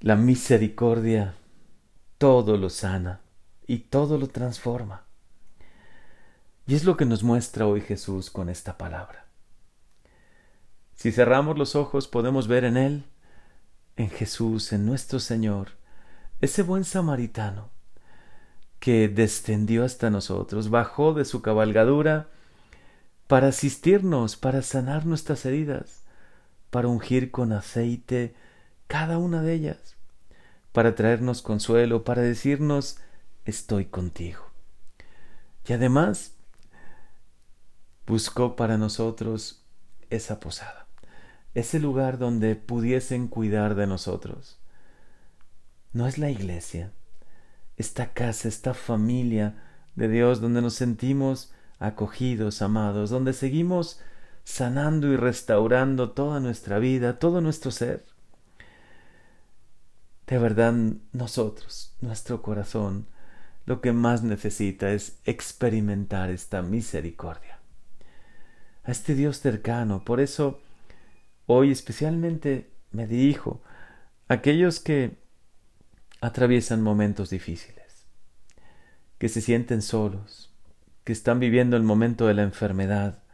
La misericordia todo lo sana y todo lo transforma. Y es lo que nos muestra hoy Jesús con esta palabra. Si cerramos los ojos podemos ver en Él, en Jesús, en nuestro Señor, ese buen samaritano que descendió hasta nosotros, bajó de su cabalgadura para asistirnos, para sanar nuestras heridas, para ungir con aceite cada una de ellas, para traernos consuelo, para decirnos estoy contigo. Y además buscó para nosotros esa posada, ese lugar donde pudiesen cuidar de nosotros. No es la iglesia, esta casa, esta familia de Dios donde nos sentimos acogidos, amados, donde seguimos sanando y restaurando toda nuestra vida, todo nuestro ser. De verdad, nosotros, nuestro corazón, lo que más necesita es experimentar esta misericordia. A este Dios cercano. Por eso, hoy especialmente me dirijo a aquellos que atraviesan momentos difíciles, que se sienten solos, que están viviendo el momento de la enfermedad.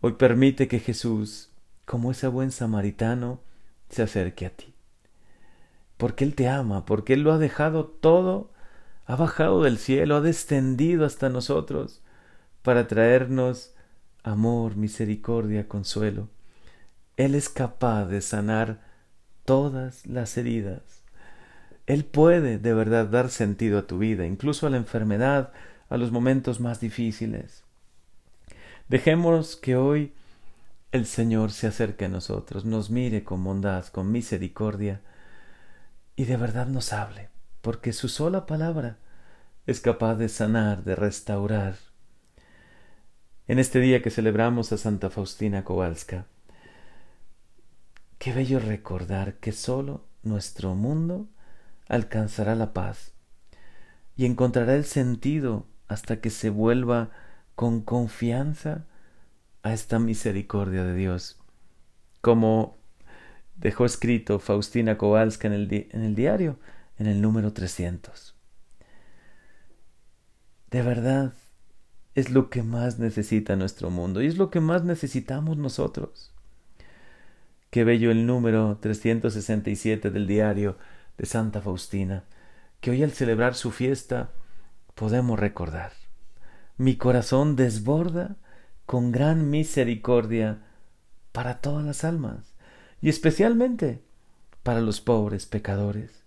Hoy permite que Jesús, como ese buen samaritano, se acerque a ti porque Él te ama, porque Él lo ha dejado todo, ha bajado del cielo, ha descendido hasta nosotros para traernos amor, misericordia, consuelo. Él es capaz de sanar todas las heridas. Él puede de verdad dar sentido a tu vida, incluso a la enfermedad, a los momentos más difíciles. Dejemos que hoy el Señor se acerque a nosotros, nos mire con bondad, con misericordia, y de verdad nos hable, porque su sola palabra es capaz de sanar, de restaurar. En este día que celebramos a Santa Faustina Kowalska, qué bello recordar que sólo nuestro mundo alcanzará la paz y encontrará el sentido hasta que se vuelva con confianza a esta misericordia de Dios, como dejó escrito Faustina Kowalska en el, en el diario, en el número 300. De verdad, es lo que más necesita nuestro mundo y es lo que más necesitamos nosotros. Qué bello el número 367 del diario de Santa Faustina, que hoy al celebrar su fiesta podemos recordar. Mi corazón desborda con gran misericordia para todas las almas y especialmente para los pobres pecadores.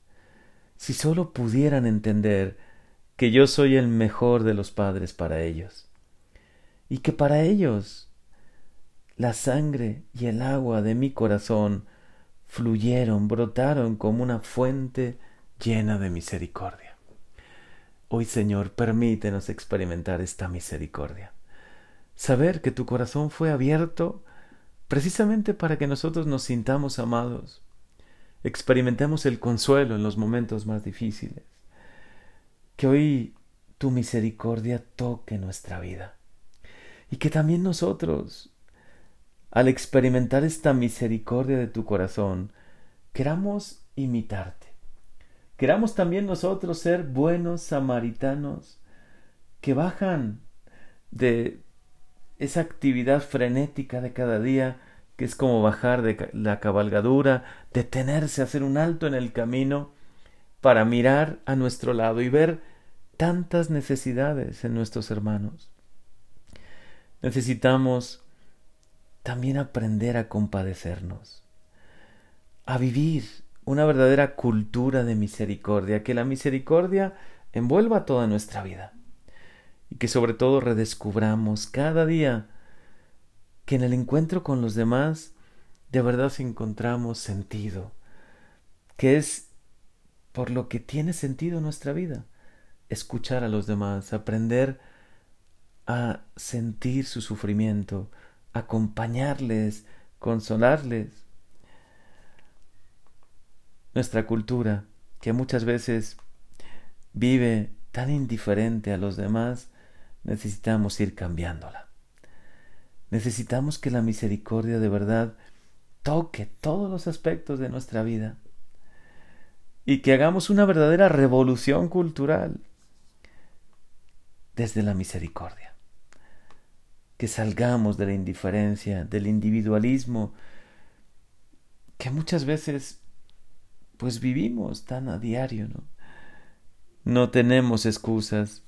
Si sólo pudieran entender que yo soy el mejor de los padres para ellos, y que para ellos la sangre y el agua de mi corazón fluyeron, brotaron como una fuente llena de misericordia. Hoy, Señor, permítenos experimentar esta misericordia. Saber que tu corazón fue abierto precisamente para que nosotros nos sintamos amados, experimentemos el consuelo en los momentos más difíciles. Que hoy tu misericordia toque nuestra vida y que también nosotros, al experimentar esta misericordia de tu corazón, queramos imitarte. Queramos también nosotros ser buenos samaritanos que bajan de esa actividad frenética de cada día, que es como bajar de la cabalgadura, detenerse, hacer un alto en el camino, para mirar a nuestro lado y ver tantas necesidades en nuestros hermanos. Necesitamos también aprender a compadecernos, a vivir una verdadera cultura de misericordia, que la misericordia envuelva toda nuestra vida y que sobre todo redescubramos cada día que en el encuentro con los demás de verdad encontramos sentido, que es por lo que tiene sentido nuestra vida, escuchar a los demás, aprender a sentir su sufrimiento, acompañarles, consolarles. Nuestra cultura, que muchas veces vive tan indiferente a los demás, necesitamos ir cambiándola. Necesitamos que la misericordia de verdad toque todos los aspectos de nuestra vida. y que hagamos una verdadera revolución cultural desde la misericordia. Que salgamos de la indiferencia, del individualismo, que muchas veces pues vivimos tan a diario, ¿no? No tenemos excusas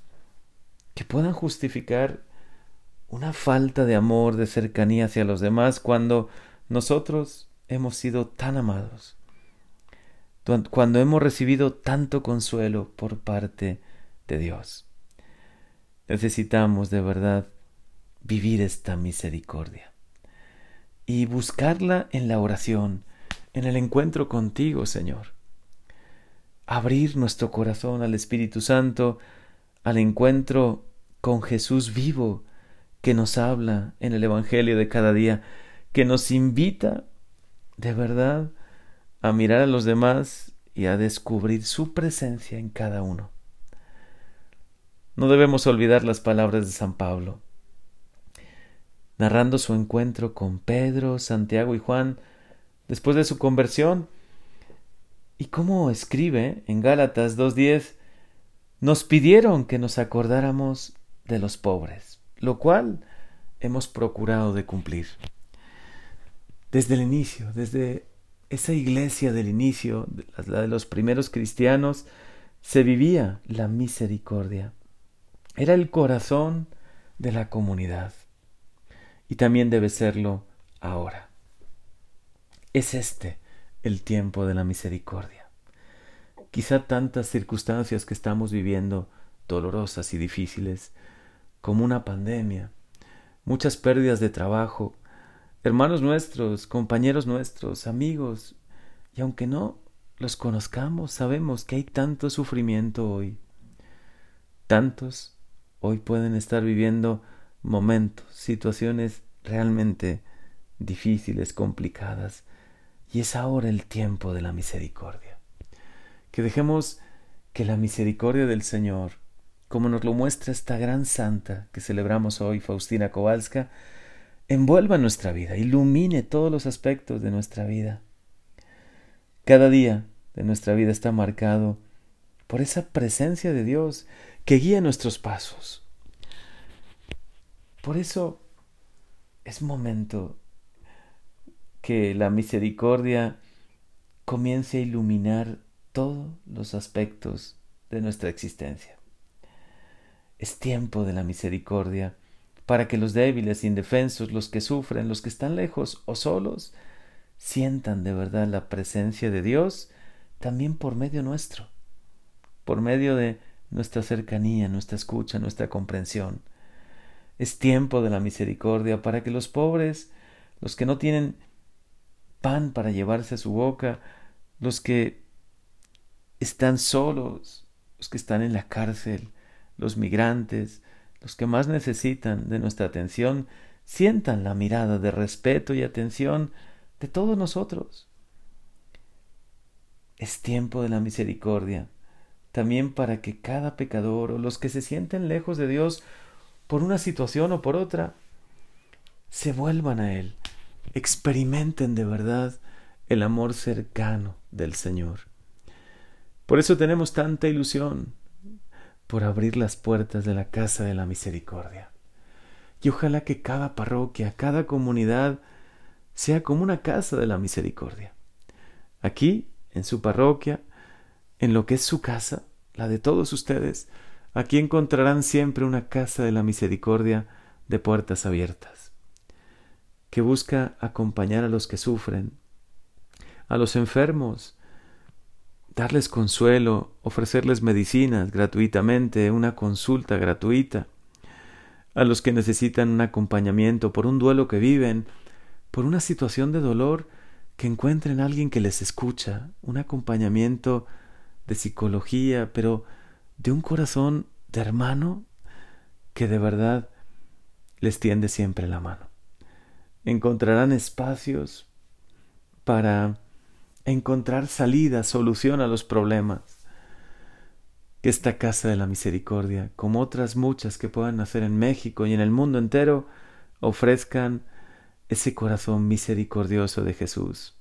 que puedan justificar una falta de amor, de cercanía hacia los demás cuando nosotros hemos sido tan amados, cuando hemos recibido tanto consuelo por parte de Dios. Necesitamos de verdad vivir esta misericordia y buscarla en la oración, en el encuentro contigo, Señor. Abrir nuestro corazón al Espíritu Santo, al encuentro con Jesús vivo, que nos habla en el Evangelio de cada día, que nos invita de verdad a mirar a los demás y a descubrir su presencia en cada uno. No debemos olvidar las palabras de San Pablo. Narrando su encuentro con Pedro, Santiago y Juan después de su conversión, y cómo escribe en Gálatas 2.10, nos pidieron que nos acordáramos de los pobres, lo cual hemos procurado de cumplir. Desde el inicio, desde esa iglesia del inicio, la de los primeros cristianos, se vivía la misericordia. Era el corazón de la comunidad. Y también debe serlo ahora. Es este el tiempo de la misericordia. Quizá tantas circunstancias que estamos viviendo, dolorosas y difíciles, como una pandemia, muchas pérdidas de trabajo, hermanos nuestros, compañeros nuestros, amigos, y aunque no los conozcamos, sabemos que hay tanto sufrimiento hoy. Tantos hoy pueden estar viviendo momentos, situaciones realmente difíciles, complicadas, y es ahora el tiempo de la misericordia. Que dejemos que la misericordia del Señor, como nos lo muestra esta gran santa que celebramos hoy, Faustina Kowalska, envuelva nuestra vida, ilumine todos los aspectos de nuestra vida. Cada día de nuestra vida está marcado por esa presencia de Dios que guía nuestros pasos. Por eso es momento que la misericordia comience a iluminar todos los aspectos de nuestra existencia. Es tiempo de la misericordia para que los débiles, indefensos, los que sufren, los que están lejos o solos, sientan de verdad la presencia de Dios también por medio nuestro, por medio de nuestra cercanía, nuestra escucha, nuestra comprensión. Es tiempo de la misericordia para que los pobres, los que no tienen pan para llevarse a su boca, los que están solos, los que están en la cárcel, los migrantes, los que más necesitan de nuestra atención sientan la mirada de respeto y atención de todos nosotros. Es tiempo de la misericordia, también para que cada pecador o los que se sienten lejos de Dios por una situación o por otra, se vuelvan a Él, experimenten de verdad el amor cercano del Señor. Por eso tenemos tanta ilusión, por abrir las puertas de la casa de la misericordia. Y ojalá que cada parroquia, cada comunidad, sea como una casa de la misericordia. Aquí, en su parroquia, en lo que es su casa, la de todos ustedes, aquí encontrarán siempre una casa de la misericordia de puertas abiertas, que busca acompañar a los que sufren, a los enfermos, darles consuelo, ofrecerles medicinas gratuitamente, una consulta gratuita, a los que necesitan un acompañamiento por un duelo que viven, por una situación de dolor, que encuentren a alguien que les escucha, un acompañamiento de psicología, pero de un corazón de hermano que de verdad les tiende siempre la mano. Encontrarán espacios para encontrar salida, solución a los problemas. Que esta Casa de la Misericordia, como otras muchas que puedan nacer en México y en el mundo entero, ofrezcan ese corazón misericordioso de Jesús.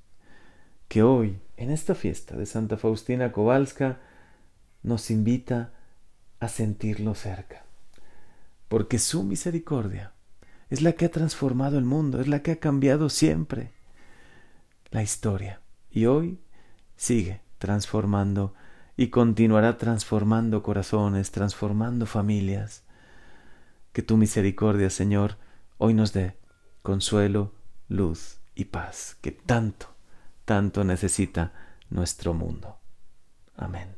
Que hoy, en esta fiesta de Santa Faustina Kowalska nos invita a sentirlo cerca, porque su misericordia es la que ha transformado el mundo, es la que ha cambiado siempre la historia y hoy sigue transformando y continuará transformando corazones, transformando familias. Que tu misericordia, Señor, hoy nos dé consuelo, luz y paz, que tanto, tanto necesita nuestro mundo. Amén.